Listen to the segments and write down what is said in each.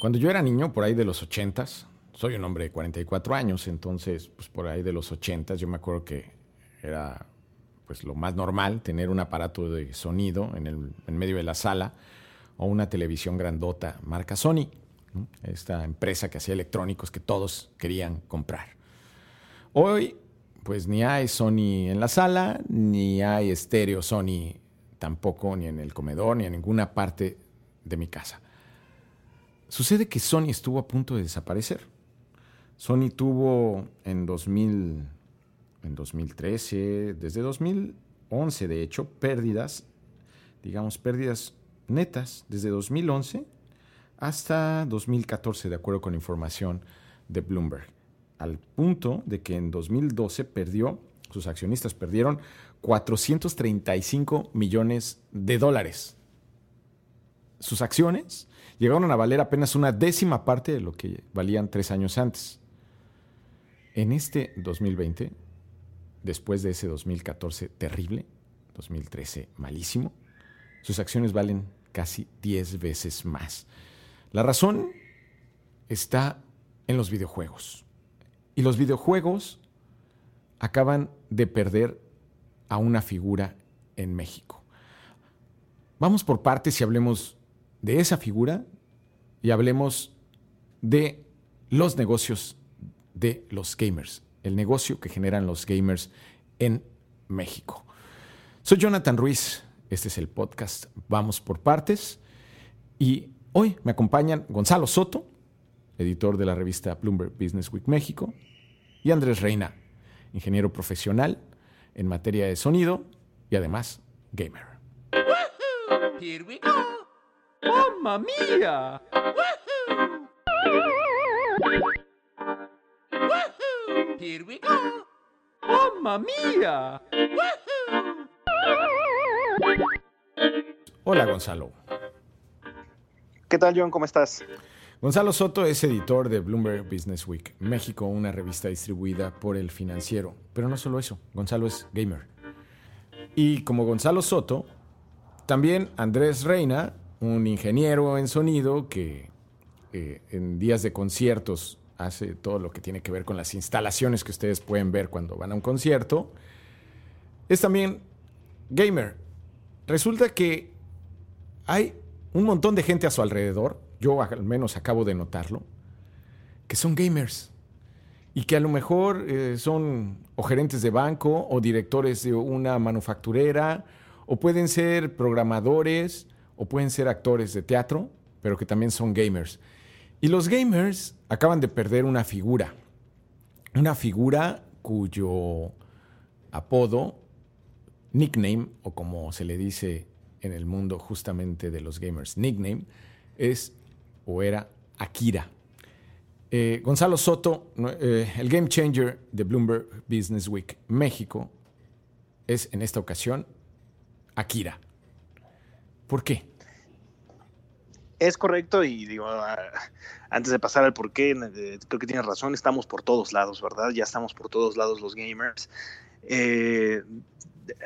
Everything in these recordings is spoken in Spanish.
Cuando yo era niño, por ahí de los ochentas, soy un hombre de 44 años, entonces, pues por ahí de los ochentas, yo me acuerdo que era pues lo más normal tener un aparato de sonido en, el, medio de la sala o una televisión grandota marca Sony, esta empresa que hacía electrónicos que todos querían comprar. Hoy, pues ni hay Sony en la sala, ni hay estéreo Sony tampoco, ni en el comedor, ni en ninguna parte de mi casa. Sucede que Sony estuvo a punto de desaparecer. Sony tuvo en 2000 en 2013, desde 2011 de hecho, pérdidas, digamos pérdidas netas, desde 2011 hasta 2014, de acuerdo con información de Bloomberg, al punto de que en 2012 perdió, sus accionistas perdieron 435 millones de dólares. Sus acciones llegaron a valer apenas una décima parte de lo que valían tres años antes. En este 2020, después de ese 2014 terrible, 2013 malísimo, sus acciones valen casi 10 veces más. La razón está en los videojuegos. Y los videojuegos acaban de perder a una figura en México. Vamos por partes y hablemos de esa figura y hablemos de los negocios de los gamers el negocio que generan los gamers en México. Soy Jonathan Ruiz, este es el podcast Vamos por Partes y hoy me acompañan Gonzalo Soto, editor de la revista Bloomberg Business Week México, y Andrés Reina, ingeniero profesional en materia de sonido y además gamer. Here we go. ¡Mamma mía! Here we go. ¡Mamma mía! Hola, Gonzalo. ¿Qué tal, John? ¿Cómo estás? Gonzalo Soto es editor de Bloomberg Business Week, México, una revista distribuida por El Financiero. Pero no solo eso, Gonzalo es gamer. Y como Gonzalo Soto, también Andrés Reina, un ingeniero en sonido que eh, en días de conciertos hace todo lo que tiene que ver con las instalaciones que ustedes pueden ver cuando van a un concierto. Es también gamer. Resulta que hay un montón de gente a su alrededor, yo al menos acabo de notarlo, que son gamers y que a lo mejor eh, son o gerentes de banco o directores de una manufacturera o pueden ser programadores o pueden ser actores de teatro, pero que también son gamers. Y los gamers acaban de perder una figura, una figura cuyo apodo, nickname, o como se le dice en el mundo justamente de los gamers, nickname, es o era Akira. Eh, Gonzalo Soto, eh, el game changer de Bloomberg Business Week México, es en esta ocasión Akira. ¿Por qué? Es correcto y digo, ah, antes de pasar al por qué, eh, creo que tienes razón, estamos por todos lados, ¿verdad? Ya estamos por todos lados los gamers.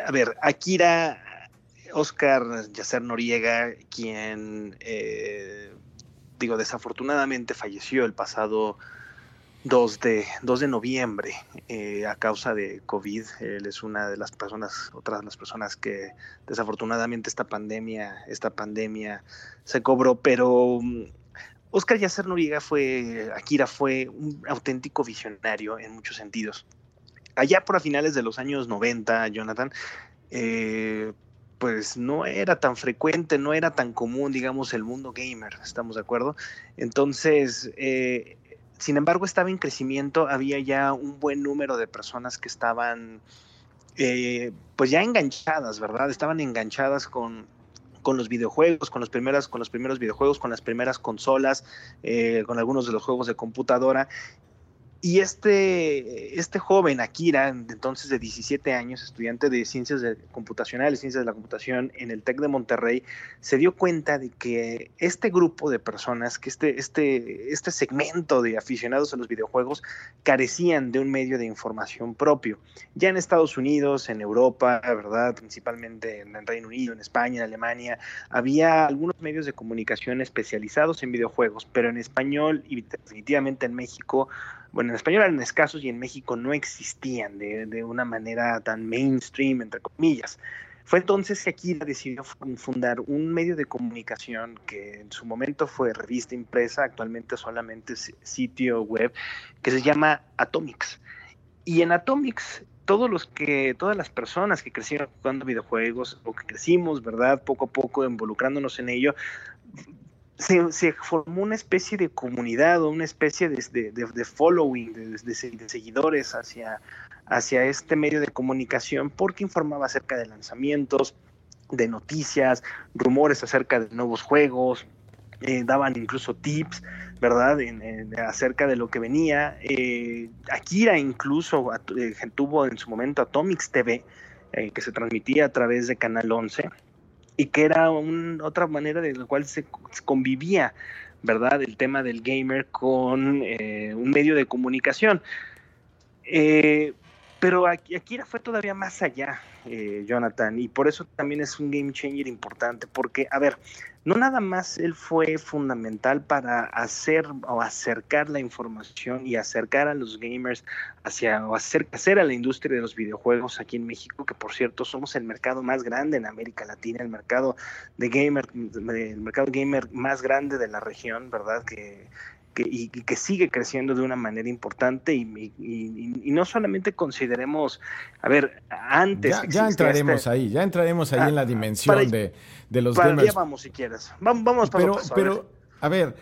A ver, Akira, Oscar Yacer Noriega, quien, digo, desafortunadamente falleció el pasado 2 de, 2 de noviembre eh, a causa de COVID. Él es una de las personas, otras de las personas que desafortunadamente esta pandemia, esta pandemia se cobró, pero mm, Oscar Yacer Noriega fue, Akira fue un auténtico visionario en muchos sentidos. Allá por a finales de los años 90, Jonathan, eh, pues no era tan frecuente, no era tan común, digamos, el mundo gamer, ¿estamos de acuerdo? Entonces, eh, sin embargo, estaba en crecimiento, había ya un buen número de personas que estaban, eh, pues ya enganchadas, ¿verdad? Estaban enganchadas con, con los videojuegos, con los, primeras, con los primeros videojuegos, con las primeras consolas, eh, con algunos de los juegos de computadora. Y este, este joven, Akira, entonces de 17 años, estudiante de ciencias computacionales, ciencias de la computación en el TEC de Monterrey, se dio cuenta de que este grupo de personas, que este, este, este segmento de aficionados a los videojuegos, carecían de un medio de información propio. Ya en Estados Unidos, en Europa, ¿verdad? Principalmente en el Reino Unido, en España, en Alemania, había algunos medios de comunicación especializados en videojuegos, pero en español y definitivamente en México bueno, en español eran escasos y en México no existían de, una manera tan mainstream, entre comillas. Fue entonces que Akira decidió fundar un medio de comunicación que en su momento fue revista impresa, actualmente solamente sitio web, que se llama Atomics. Y en Atomics todos los que, todas las personas que crecieron jugando videojuegos o que crecimos, ¿verdad? Poco a poco involucrándonos en ello, se, formó una especie de comunidad o una especie de, de, following, de, seguidores hacia, hacia este medio de comunicación porque informaba acerca de lanzamientos, de noticias, rumores acerca de nuevos juegos, eh, daban incluso tips, ¿verdad? acerca de lo que venía. Eh, Akira incluso eh, tuvo en su momento Atomics TV, que se transmitía a través de Canal 11 y que era otra manera de la cual se, convivía, ¿verdad? El tema del gamer con eh, un medio de comunicación. Eh, pero Akira fue todavía más allá, eh, Jonathan, y por eso también es un game changer importante, porque, a ver, no nada más él fue fundamental para hacer o acercar la información y acercar a los gamers hacia o hacer, a la industria de los videojuegos aquí en México, que por cierto somos el mercado más grande en América Latina, el mercado de gamer, el mercado gamer más grande de la región, ¿verdad? Que y, que sigue creciendo de una manera importante y, no solamente consideremos, a ver, antes... Ya, entraremos este ahí, ya entraremos ahí ah, en la dimensión de, los para gamers. vamos si quieres. Vamos, vamos pero, pero, a ver,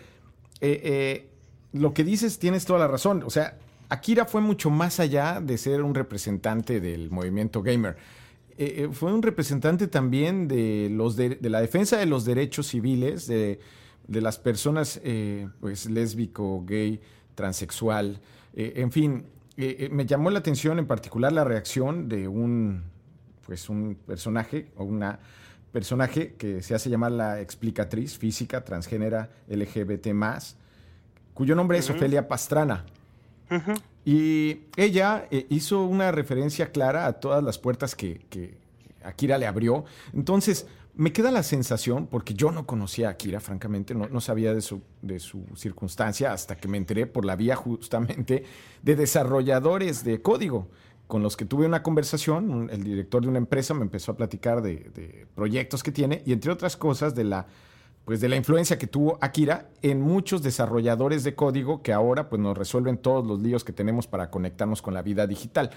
eh, eh, lo que dices tienes toda la razón. O sea, Akira fue mucho más allá de ser un representante del movimiento gamer. Eh, fue un representante también de, los de la defensa de los derechos civiles, de de las personas eh, pues lésbico, gay, transexual, eh, en fin, eh, me llamó la atención en particular la reacción de un pues un personaje o una personaje que se hace llamar la explicatriz física transgénera LGBT cuyo nombre es Ofelia Pastrana. Y ella hizo una referencia clara a todas las puertas que, que Akira le abrió. Entonces, me queda la sensación, porque yo no conocía a Akira, francamente, no, sabía de su, de su circunstancia hasta que me enteré por la vía justamente de desarrolladores de código con los que tuve una conversación. el director de una empresa me empezó a platicar de, proyectos que tiene y entre otras cosas de la, pues de la influencia que tuvo Akira en muchos desarrolladores de código que ahora pues, nos resuelven todos los líos que tenemos para conectarnos con la vida digital.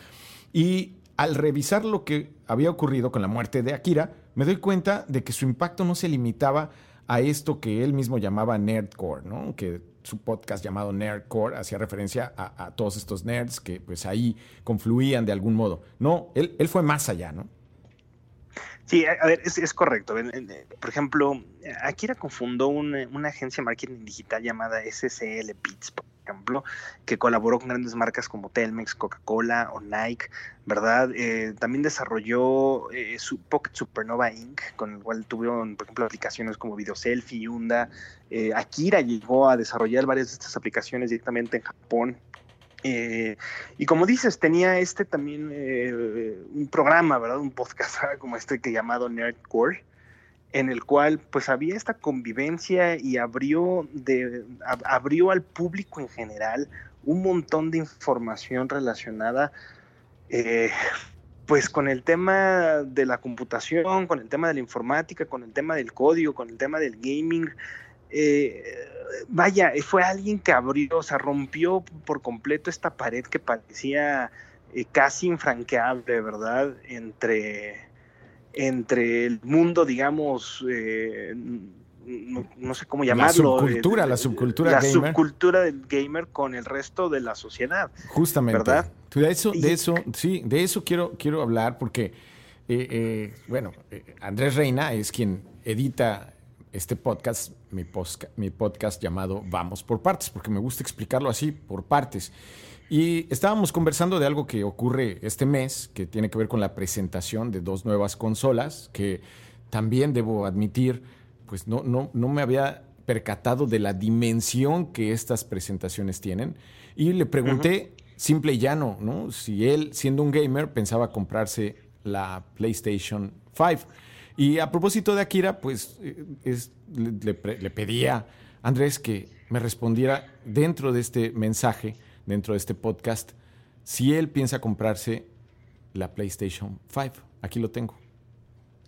Y al revisar lo que había ocurrido con la muerte de Akira, me doy cuenta de que su impacto no se limitaba a esto que él mismo llamaba nerdcore, ¿no? Que su podcast llamado Nerdcore hacía referencia a, todos estos nerds que pues ahí confluían de algún modo. No, él, fue más allá, ¿no? Sí, a ver, es, correcto. Por ejemplo, Akira confundó una, agencia de marketing digital llamada SCL Beats, que colaboró con grandes marcas como Telmex, Coca-Cola o Nike, ¿verdad? Eh, también desarrolló eh, su Pocket Supernova Inc., con el cual tuvieron, por ejemplo, aplicaciones como Video Selfie. Eh, Akira llegó a desarrollar varias de estas aplicaciones directamente en Japón. y como dices, tenía este también un programa, ¿verdad? Un podcast como este que llamado Nerdcore, en el cual pues había esta convivencia y abrió, de, abrió al público en general un montón de información relacionada eh, pues con el tema de la computación, con el tema de la informática, con el tema del código, con el tema del gaming. Eh, vaya, fue alguien que abrió, o sea, rompió por completo esta pared que parecía eh, casi infranqueable, ¿verdad? Entre entre el mundo, digamos, eh, no, sé cómo llamarlo. La subcultura, la subcultura la subcultura del gamer con el resto de la sociedad. Justamente. ¿Verdad? De eso, de eso, sí, de eso quiero, quiero hablar porque, eh, eh, bueno, Andrés Reina es quien edita este podcast, mi, mi podcast llamado Vamos por partes, porque me gusta explicarlo así, por partes. Y estábamos conversando de algo que ocurre este mes, que tiene que ver con la presentación de dos nuevas consolas, que también debo admitir, pues no, no, no me había percatado de la dimensión que estas presentaciones tienen. Y le pregunté, simple y llano, ¿no? Si él, siendo un gamer, pensaba comprarse la PlayStation 5. Y a propósito de Akira, pues eh, le, le pedía a Andrés que me respondiera dentro de este mensaje dentro de este podcast si él piensa comprarse la PlayStation 5. Aquí lo tengo.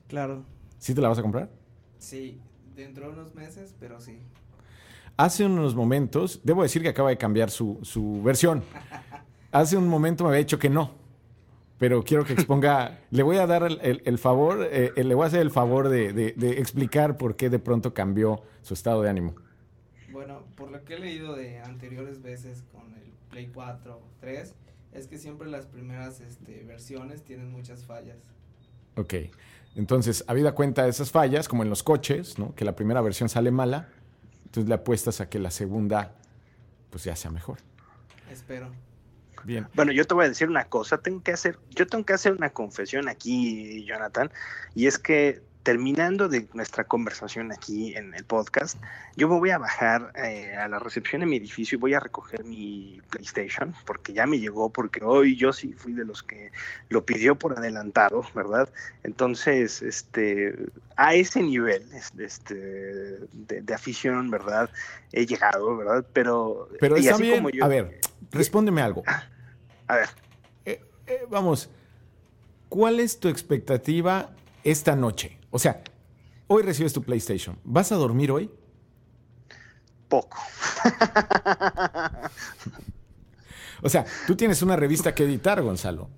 Claro. ¿Sí te la vas a comprar? Sí, dentro de unos meses, pero sí. Hace unos momentos, debo decir que acaba de cambiar su, su versión. Hace un momento me había dicho que no, pero quiero que exponga, le voy a dar el, favor, eh, le voy a hacer el favor de, de explicar por qué de pronto cambió su estado de ánimo. Bueno, por lo que he leído de anteriores veces con el Play 4, 3, es que siempre las primeras este, versiones tienen muchas fallas. Ok, entonces, habida cuenta de esas fallas, como en los coches, ¿no? que la primera versión sale mala, entonces le apuestas a que la segunda pues ya sea mejor. Espero. Bien. Bueno, yo te voy a decir una cosa, tengo que hacer, yo tengo que hacer una confesión aquí, Jonathan, y es que terminando de nuestra conversación aquí en el podcast, yo me voy a bajar eh, a la recepción de mi edificio y voy a recoger mi PlayStation, porque ya me llegó, porque hoy yo sí fui de los que lo pidió por adelantado, ¿verdad? Entonces, este, a ese nivel este, de, afición, ¿verdad? He llegado, ¿verdad? Pero, Pero está bien, a ver, respóndeme algo. A ver. Eh, eh, vamos, ¿cuál es tu expectativa esta noche? O sea, hoy recibes tu PlayStation. ¿Vas a dormir hoy? Poco. o sea, tú tienes una revista que editar, Gonzalo.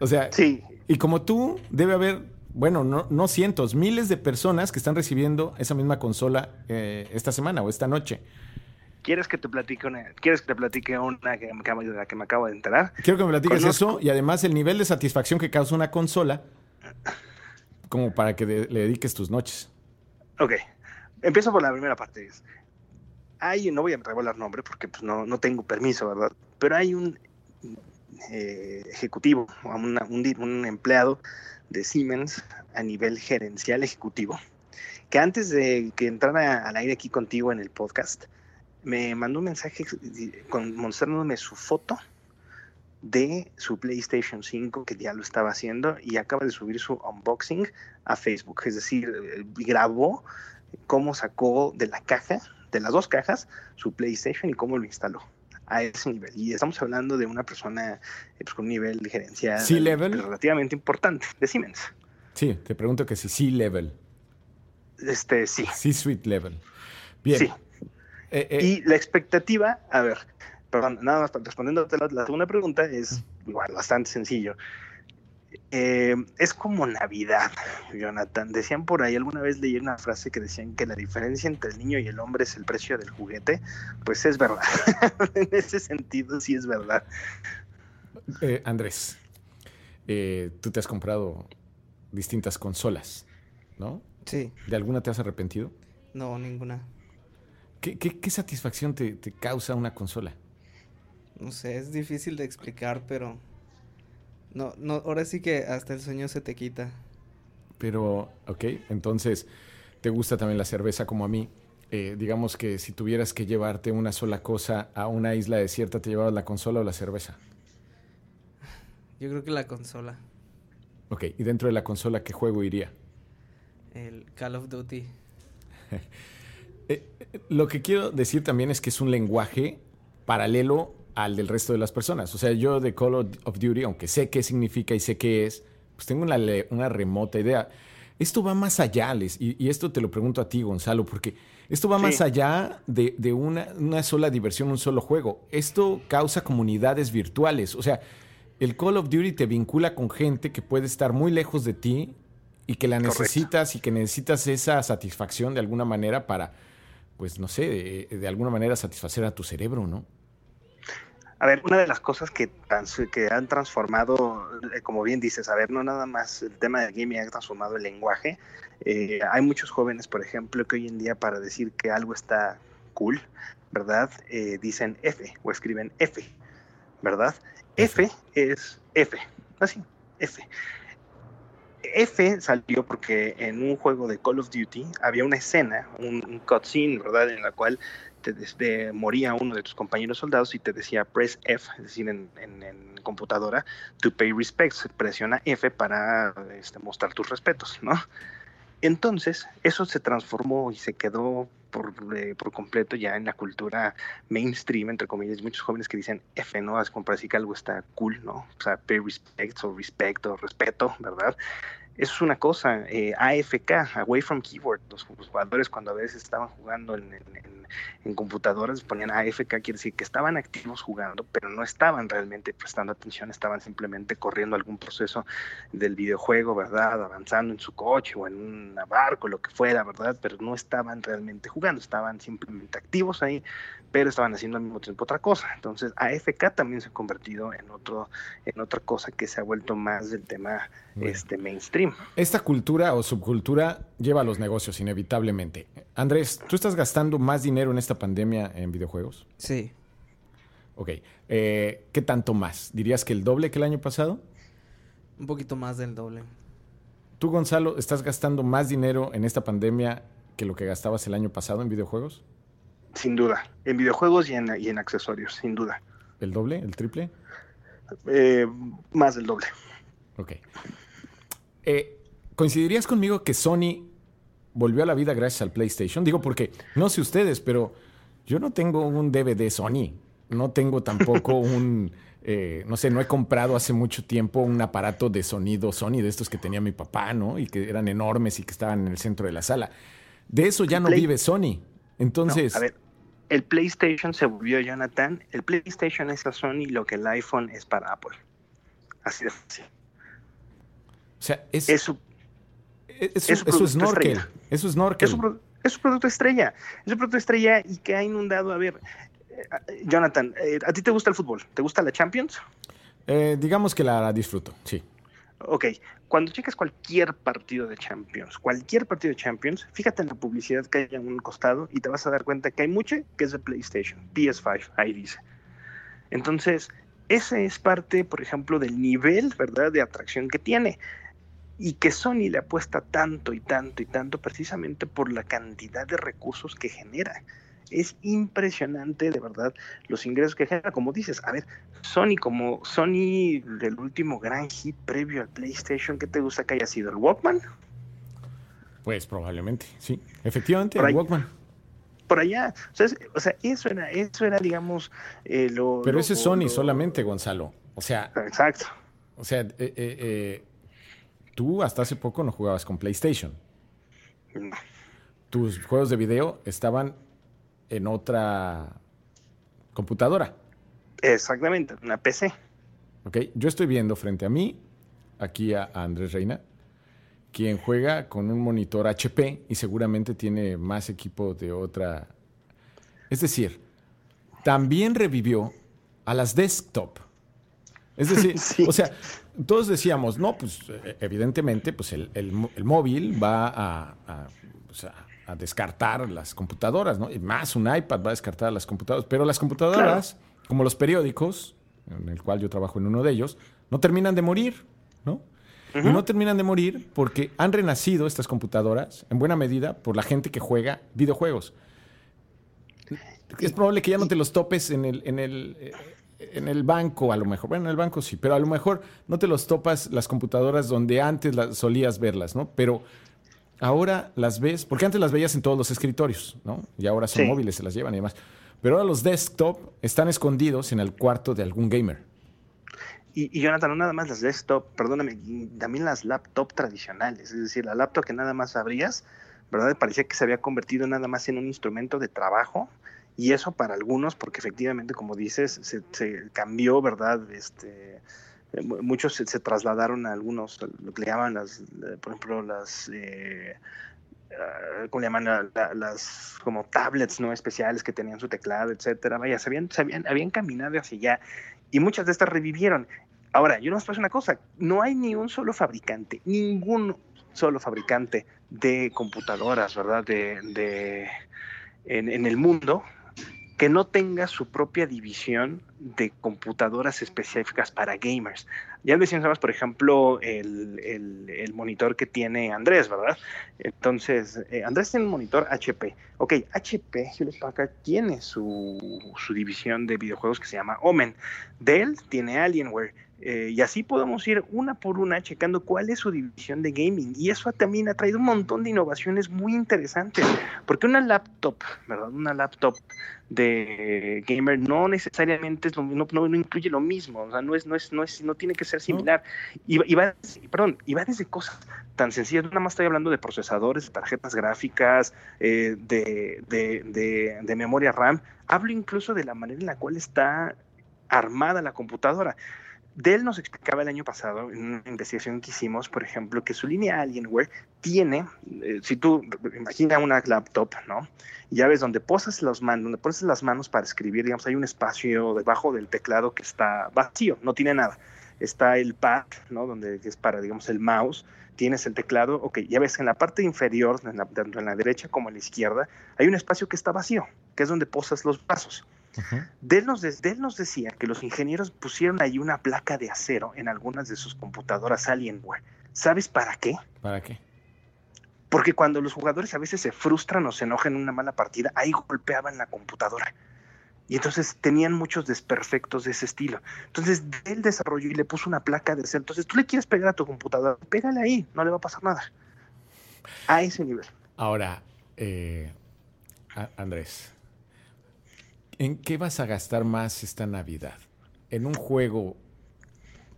O sea, sí. Y como tú, debe haber, bueno, no, cientos, miles de personas que están recibiendo esa misma consola eh, esta semana o esta noche. ¿Quieres que te platique una, ¿quieres que te platique una que, me, que me acabo de enterar? Quiero que me platiques eso y además el nivel de satisfacción que causa una consola como para que le dediques tus noches. Ok, empiezo por la primera parte. Hay, no voy a revelar nombre porque pues, no, no tengo permiso, ¿verdad? Pero hay un eh, ejecutivo, un, un empleado de Siemens a nivel gerencial ejecutivo, que antes de que entrara al aire aquí contigo en el podcast, me mandó un mensaje mostrándome su foto de su PlayStation 5 que ya lo estaba haciendo y acaba de subir su unboxing a Facebook. Es decir, eh, grabó cómo sacó de la caja, de las dos cajas, su PlayStation y cómo lo instaló a ese nivel. Y estamos hablando de una persona eh, pues, con un nivel de gerencia relativamente importante de Siemens. Sí, te pregunto que si C-level. Este, sí. C-suite level. Bien. Sí. Eh, y la expectativa, a ver, perdón, nada más respondiendo a la, segunda pregunta, es igual, bastante sencillo. Eh, es como Navidad, Jonathan. Decían por ahí, alguna vez leí una frase que decían que la diferencia entre el niño y el hombre es el precio del juguete. Pues es verdad. en ese sentido, sí es verdad. Eh, Andrés, eh, tú te has comprado distintas consolas, ¿no? Sí. ¿De alguna te has arrepentido? No, ninguna. ¿Qué, satisfacción te causa una consola? No sé, es difícil de explicar, pero no, no, ahora sí que hasta el sueño se te quita. Pero, ok, entonces, ¿te gusta también la cerveza como a mí? Eh, digamos que si tuvieras que llevarte una sola cosa a una isla desierta, ¿te llevabas la consola o la cerveza? Yo creo que la consola. Ok, ¿y dentro de la consola qué juego iría? El Call of Duty. Eh, eh, lo que quiero decir también es que es un lenguaje paralelo al del resto de las personas. O sea, yo de Call of Duty, aunque sé qué significa y sé qué es, pues tengo una, una remota idea. Esto va más allá, Les, y, esto te lo pregunto a ti, Gonzalo, porque esto va más allá de, una, una, sola diversión, un solo juego. Esto causa comunidades virtuales. O sea, el Call of Duty te vincula con gente que puede estar muy lejos de ti y que la necesitas y que necesitas esa satisfacción de alguna manera para, pues no sé, de alguna manera satisfacer a tu cerebro, ¿no? A ver, una de las cosas que, que han transformado, eh, como bien dices, a ver, no nada más el tema del gaming ha transformado el lenguaje. Eh, hay muchos jóvenes, por ejemplo, que hoy en día para decir que algo está cool, ¿verdad? Eh, dicen F o escriben F, ¿verdad? F es F, así, F. F salió porque en un juego de Call of Duty había una escena, un, un cutscene, ¿verdad? En la cual te, moría uno de tus compañeros soldados y te decía press F, es decir, en, computadora, to pay respects, presiona F para este, mostrar tus respetos, ¿no? Entonces, eso se transformó y se quedó por, eh, por, completo ya en la cultura mainstream, entre comillas, muchos jóvenes que dicen F, ¿no? Es como para decir que algo está cool, ¿no? O sea, pay respect o respeto, ¿verdad? Eso es una cosa. Eh, AFK, Away from Keyboard, los, jugadores cuando a veces estaban jugando en, en, computadoras ponían AFK, quiere decir que estaban activos jugando, pero no estaban realmente prestando atención, estaban simplemente corriendo algún proceso del videojuego, ¿verdad? Avanzando en su coche o en un barco, lo que fuera, ¿verdad? Pero no estaban realmente jugando, estaban simplemente activos ahí, pero estaban haciendo al mismo tiempo otra cosa. Entonces, AFK también se ha convertido en otro en otra cosa que se ha vuelto más del tema este mainstream. Esta cultura o subcultura lleva a los negocios inevitablemente. Andrés, ¿tú estás gastando más dinero en esta pandemia en videojuegos? Sí. Ok. Eh, ¿Qué tanto más? ¿Dirías que el doble que el año pasado? Un poquito más del doble. ¿Tú, Gonzalo, estás gastando más dinero en esta pandemia que lo que gastabas el año pasado en videojuegos? Sin duda. En videojuegos y en, y en accesorios, sin duda. ¿El doble? ¿El triple? Eh, más del doble. Ok. Eh, ¿Coincidirías conmigo que Sony volvió a la vida gracias al PlayStation? Digo porque, no sé ustedes, pero yo no tengo un DVD Sony. No tengo tampoco un, eh, no sé, no he comprado hace mucho tiempo un aparato de sonido Sony de estos que tenía mi papá, ¿no? Y que eran enormes y que estaban en el centro de la sala. De eso ya no vive Sony. Entonces... a ver, el PlayStation se volvió, Jonathan. El PlayStation es a Sony lo que el iPhone es para Apple. Así de fácil. O sea, es, es su, es, es su snorkel. Es su snorkel. Es su, producto estrella. Es su producto estrella y que ha inundado. A ver, eh, Jonathan, eh, ¿a ti te gusta el fútbol? ¿Te gusta la Champions? Eh, digamos que la disfruto, sí. Ok, cuando checas cualquier partido de Champions, cualquier partido de Champions, fíjate en la publicidad que hay en un costado y te vas a dar cuenta que hay mucha que es de PlayStation, PS5, ahí dice. Entonces, ese es parte, por ejemplo, del nivel, ¿verdad?, de atracción que tiene y que Sony le apuesta tanto y tanto y tanto precisamente por la cantidad de recursos que genera. Es impresionante, de verdad, los ingresos que genera. Como dices, a ver, Sony, como Sony del último gran hit previo al PlayStation, ¿qué te gusta que haya sido? ¿El Walkman? Pues probablemente, sí. Efectivamente, el Walkman. Por allá. O sea, eso era, eso era digamos, eh, lo. Pero ese es Sony solamente, Gonzalo. O sea. Exacto. O sea, eh, eh, tú hasta hace poco no jugabas con PlayStation. Tus juegos de video estaban en otra computadora. Exactamente, una PC. Ok, yo estoy viendo frente a mí, aquí a, Andrés Reina, quien juega con un monitor HP y seguramente tiene más equipo de otra. Es decir, también revivió a las desktop. Es decir, o sea, todos decíamos, no, pues eh, evidentemente, pues el, móvil va a, a, descartar las computadoras, ¿no? Y más un iPad va a descartar las computadoras. Pero las computadoras, como los periódicos, en el cual yo trabajo en uno de ellos, no terminan de morir, ¿no? Y no terminan de morir porque han renacido estas computadoras, en buena medida, por la gente que juega videojuegos. Es probable que ya no te los topes en el, en el, eh, en el banco a lo mejor, bueno, en el banco sí, pero a lo mejor no te los topas las computadoras donde antes las, solías verlas, ¿no? Pero ahora las ves, porque antes las veías en todos los escritorios, ¿no? Y ahora son móviles, se las llevan y demás. Pero ahora los desktop están escondidos en el cuarto de algún gamer. Y, y, Jonathan, no nada más las desktop, perdóname, también las laptop tradicionales, es decir, la laptop que nada más abrías, ¿verdad? Parecía que se había convertido nada más en un instrumento de trabajo y eso para algunos, porque efectivamente, como dices, se, cambió, ¿verdad? Este, eh, muchos se, trasladaron a algunos, lo que le llaman las, por ejemplo, las... Eh, uh, ¿cómo le llaman? las como tablets no especiales que tenían su teclado, etcétera. Vaya, se habían, se habían, habían caminado hacia allá y muchas de estas revivieron. Ahora, yo no os una cosa, no hay ni un solo fabricante, ningún solo fabricante de computadoras, ¿verdad? De, de en, en, el mundo que no tenga su propia división de computadoras específicas para gamers. Ya mencionabas, por ejemplo, el, el, monitor que tiene Andrés, ¿verdad? Entonces, eh, Andrés tiene un monitor HP. Ok, HP, Hewlett Packard, tiene su, su división de videojuegos que se llama Omen. Dell tiene Alienware. Eh, y así podemos ir una por una checando cuál es su división de gaming. Y eso también ha traído un montón de innovaciones muy interesantes. Porque una laptop, ¿verdad? Una laptop de gamer no necesariamente es lo, no, no, incluye lo mismo. O sea, no, es, no, es, no, es, no tiene que ser similar. Y, y, va, perdón, y va desde cosas tan sencillas. Nada más estoy hablando de procesadores, de tarjetas gráficas, eh, de, de, de, de memoria RAM. Hablo incluso de la manera en la cual está armada la computadora. Dell nos explicaba el año pasado, en una investigación que hicimos, por ejemplo, que su línea Alienware tiene, eh, si tú imagina una laptop, ¿no? ya ves donde posas las manos, donde pones las manos para escribir, digamos, hay un espacio debajo del teclado que está vacío, no tiene nada. Está el pad, ¿no? Donde es para, digamos, el mouse. Tienes el teclado, ok, ya ves en la parte inferior, tanto en la derecha como en la izquierda, hay un espacio que está vacío, que es donde posas los brazos. Dell, nos, nos, decía que los ingenieros pusieron ahí una placa de acero en algunas de sus computadoras Alienware. ¿Sabes para qué? ¿Para qué? Porque cuando los jugadores a veces se frustran o se enojan en una mala partida, ahí golpeaban la computadora. Y entonces tenían muchos desperfectos de ese estilo. Entonces Dell desarrolló y le puso una placa de acero. Entonces tú le quieres pegar a tu computadora, pégale ahí, no le va a pasar nada. A ese nivel. Ahora, eh, Andrés, ¿En qué vas a gastar más esta Navidad? ¿En un juego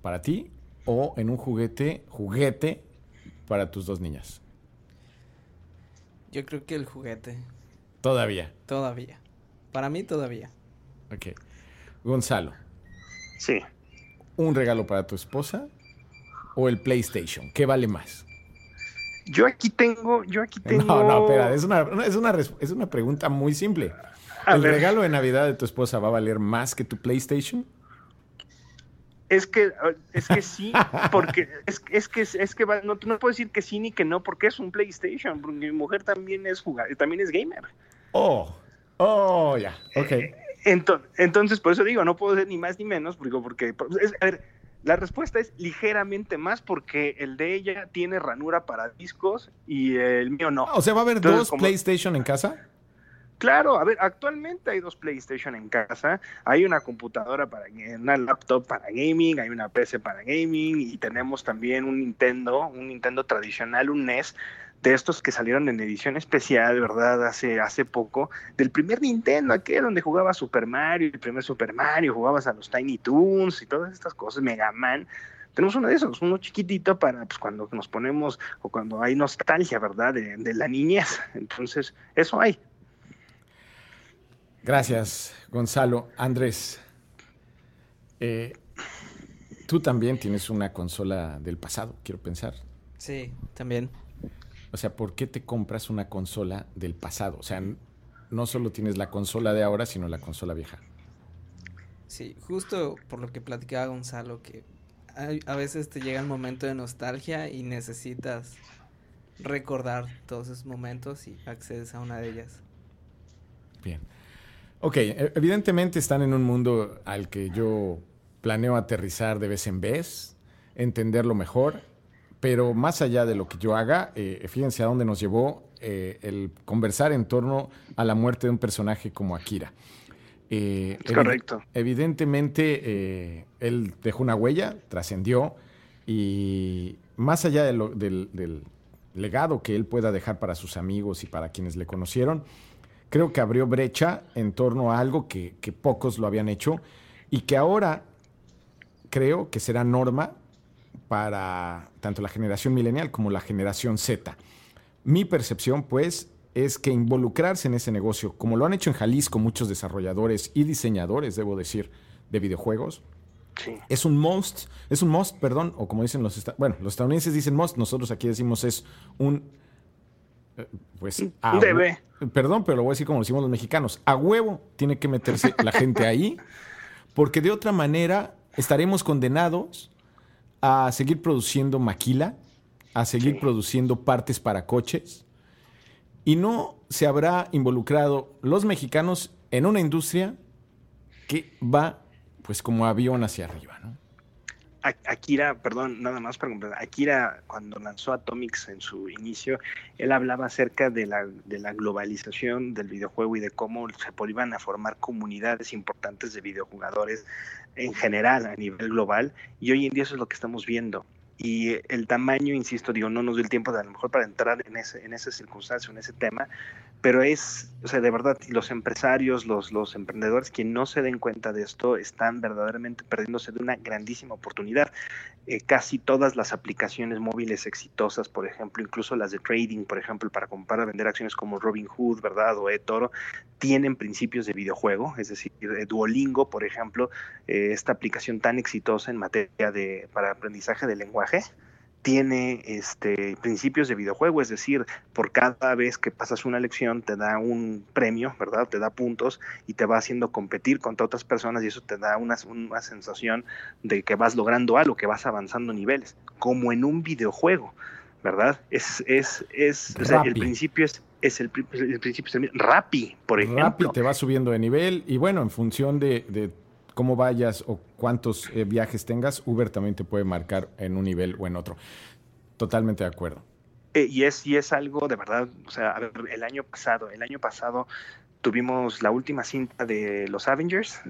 para ti o en un juguete, juguete para tus dos niñas? Yo creo que el juguete. Todavía. Todavía. Para mí todavía. Ok. Gonzalo. Sí. ¿Un regalo para tu esposa o el PlayStation? ¿Qué vale más? Yo aquí tengo, yo aquí tengo. No, no, espera, es una, es una, es una pregunta muy simple. ¿El regalo de Navidad de tu esposa va a valer más que tu PlayStation? Es que, es que sí, porque es, es que es que no, no puedo decir que sí ni que no, porque es un PlayStation, porque mi mujer también es jugador, también es gamer. Oh, oh, ya, ok. Eh, entonces, entonces, por eso digo, no puedo ser ni más ni menos, porque, porque a ver, la respuesta es ligeramente más porque el de ella tiene ranura para discos y el mío no. O sea, ¿va a haber dos PlayStation en casa? Claro, a ver, actualmente hay dos PlayStation en casa, hay una computadora para una laptop para gaming, hay una PC para gaming y tenemos también un Nintendo, un Nintendo tradicional, un NES de estos que salieron en edición especial, ¿verdad? Hace, hace poco, del primer Nintendo, aquel donde jugaba Super Mario, el primer Super Mario, jugabas a los Tiny Toons y todas estas cosas, Mega Man. Tenemos uno de esos, uno chiquitito para pues, cuando nos ponemos o cuando hay nostalgia, ¿verdad? De, de la niñez. Entonces, eso hay. Gracias, Gonzalo. Andrés, eh, tú también tienes una consola del pasado, quiero pensar. Sí, también. O sea, ¿por qué te compras una consola del pasado? O sea, no solo tienes la consola de ahora, sino la consola vieja. Sí, justo por lo que platicaba Gonzalo, que a veces te llega el momento de nostalgia y necesitas recordar todos esos momentos y accedes a una de ellas. Bien. Ok, e, evidentemente están en un mundo al que yo planeo aterrizar de vez en vez, entenderlo mejor, pero más allá de lo que yo haga, eh, fíjense a dónde nos llevó eh, el conversar en torno a la muerte de un personaje como Akira. Eh, correcto. Evidentemente, él dejó una huella, trascendió, y más allá del, del legado que él pueda dejar para sus amigos y para quienes le conocieron, creo que abrió brecha en torno a algo que, pocos lo habían hecho y que ahora creo que será norma para tanto la generación milenial como la generación Z. Mi percepción, pues, es que involucrarse en ese negocio, como lo han hecho en Jalisco muchos desarrolladores y diseñadores, debo decir, de videojuegos, es un must, es un must, perdón, o como dicen los, bueno, los estadounidenses dicen must, nosotros aquí decimos es un pues... Debe. Perdón, pero lo voy a decir como decimos los mexicanos. A huevo tiene que meterse la gente ahí, porque de otra manera estaremos condenados a seguir produciendo maquila, a seguir produciendo partes para coches, y no se habrá involucrado los mexicanos en una industria que va pues como avión hacia arriba. Akira, perdón, nada más para completar. Akira, cuando lanzó Atomics en su inicio, él hablaba acerca de la, de la globalización del videojuego y de cómo se iban a formar comunidades importantes de videojugadores en general a nivel global. Y hoy en día eso es lo que estamos viendo y el tamaño, insisto, digo, no nos dio el tiempo de a lo mejor para entrar en ese, en esa circunstancia, en ese tema, pero es, o sea, de verdad, los empresarios, los, los emprendedores que no se den cuenta de esto están verdaderamente perdiéndose de una grandísima oportunidad. Eh, casi todas las aplicaciones móviles exitosas, por ejemplo, incluso las de trading, por ejemplo, para comprar, vender acciones como Robinhood, ¿verdad? O eToro, tienen principios de videojuego, es decir, Duolingo, por ejemplo, eh, esta aplicación tan exitosa en materia de, para aprendizaje de lenguaje, tiene este, principios de videojuego, es decir, por cada vez que pasas una lección te da un premio, ¿verdad? Te da puntos y te va haciendo competir contra otras personas y eso te da una, una sensación de que vas logrando algo, que vas avanzando niveles, como en un videojuego, ¿verdad? Es, es, es, o sea, el principio es, es el, el principio es el, Rappi, por ejemplo. Rappi te va subiendo de nivel y bueno, en función de, de cómo vayas o cuántos eh, viajes tengas, Uber también te puede marcar en un nivel o en otro. Totalmente de acuerdo. Eh, y, es, y es algo de verdad, o sea, el año pasado, el año pasado tuvimos la última cinta de los Avengers,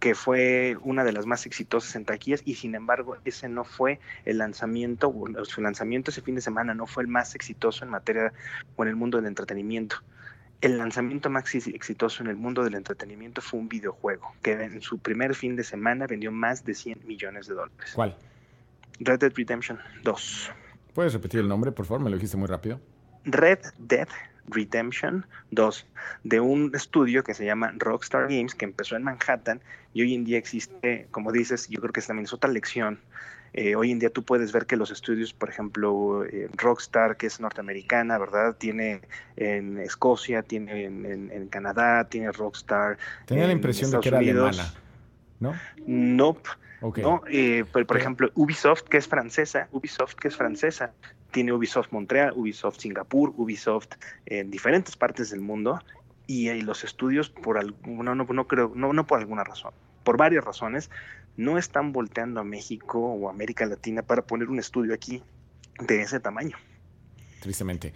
que fue una de las más exitosas en taquillas y sin embargo ese no fue el lanzamiento, su lanzamiento ese fin de semana no fue el más exitoso en materia o en el mundo del entretenimiento el lanzamiento más exitoso en el mundo del entretenimiento fue un videojuego que en su primer fin de semana vendió más de 100 millones de dólares. ¿Cuál? Red Dead Redemption 2. ¿Puedes repetir el nombre, por favor? Me lo dijiste muy rápido. Red Dead Redemption 2, de un estudio que se llama Rockstar Games, que empezó en Manhattan y hoy en día existe, como dices, yo creo que también es otra lección eh, hoy en día tú puedes ver que los estudios, por ejemplo, eh, Rockstar, que es norteamericana, ¿verdad? Tiene en Escocia, tiene en, Canadá, tiene Rockstar. Tenía la impresión de que era alemana, ¿no? Nope. No, eh, por, ejemplo, Ubisoft, que es francesa, Ubisoft, que es francesa, tiene Ubisoft Montreal, Ubisoft Singapur, Ubisoft en diferentes partes del mundo y, los estudios por alguna, no, no creo, no, no por alguna razón, por varias razones, no están volteando a México o América Latina para poner un estudio aquí de ese tamaño. Tristemente.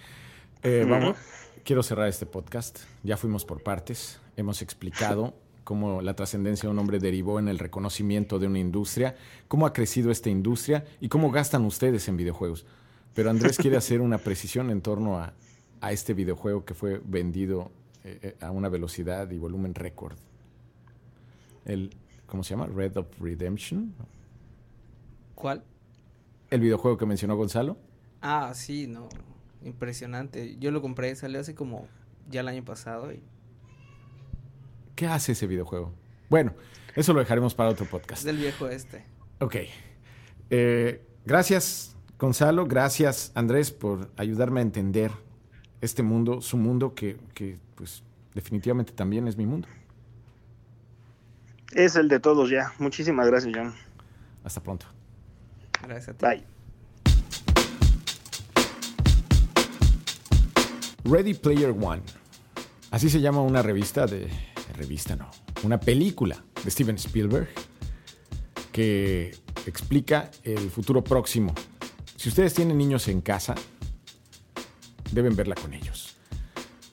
Eh, vamos, quiero cerrar este podcast. Ya fuimos por partes. Hemos explicado cómo la trascendencia de un hombre derivó en el reconocimiento de una industria, cómo ha crecido esta industria y cómo gastan ustedes en videojuegos. Pero Andrés quiere hacer una precisión en torno a, este videojuego que fue vendido eh, eh, a una velocidad y volumen récord. El ¿cómo se llama? Red of Redemption. ¿Cuál? El videojuego que mencionó Gonzalo. Ah, sí, no. Impresionante. Yo lo compré, salió hace como ya el año pasado. Y... ¿Qué hace ese videojuego? Bueno, eso lo dejaremos para otro podcast. Del viejo este. Ok. Eh, gracias, Gonzalo. Gracias, Andrés, por ayudarme a entender este mundo, su mundo, que, que pues definitivamente también es mi mundo. Es el de todos ya. Muchísimas gracias, John. Hasta pronto. Gracias a ti. Bye. Ready Player One. Así se llama una revista de... Revista no. Una película de Steven Spielberg que explica el futuro próximo. Si ustedes tienen niños en casa, deben verla con ellos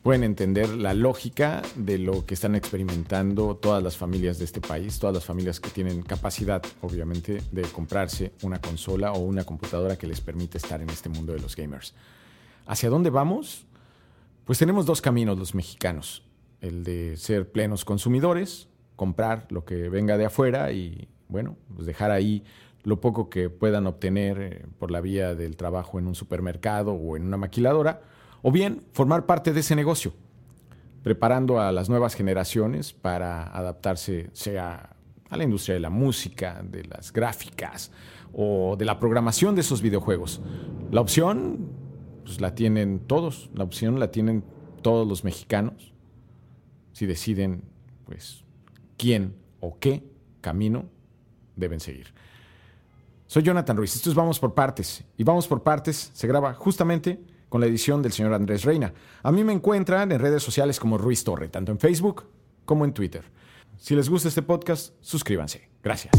pueden entender la lógica de lo que están experimentando todas las familias de este país, todas las familias que tienen capacidad, obviamente, de comprarse una consola o una computadora que les permite estar en este mundo de los gamers. ¿Hacia dónde vamos? Pues tenemos dos caminos los mexicanos. El de ser plenos consumidores, comprar lo que venga de afuera y, bueno, pues dejar ahí lo poco que puedan obtener eh, por la vía del trabajo en un supermercado o en una maquiladora o bien formar parte de ese negocio, preparando a las nuevas generaciones para adaptarse sea a la industria de la música, de las gráficas o de la programación de esos videojuegos. La opción pues la tienen todos, la opción la tienen todos los mexicanos, si deciden, pues, quién o qué camino deben seguir. Soy Jonathan Ruiz, esto es Vamos por Partes, y Vamos por Partes se graba justamente con la edición del señor Andrés Reina. A mí me encuentran en redes sociales como Ruiz Torre, tanto en Facebook como en Twitter. Si les gusta este podcast, suscríbanse. Gracias.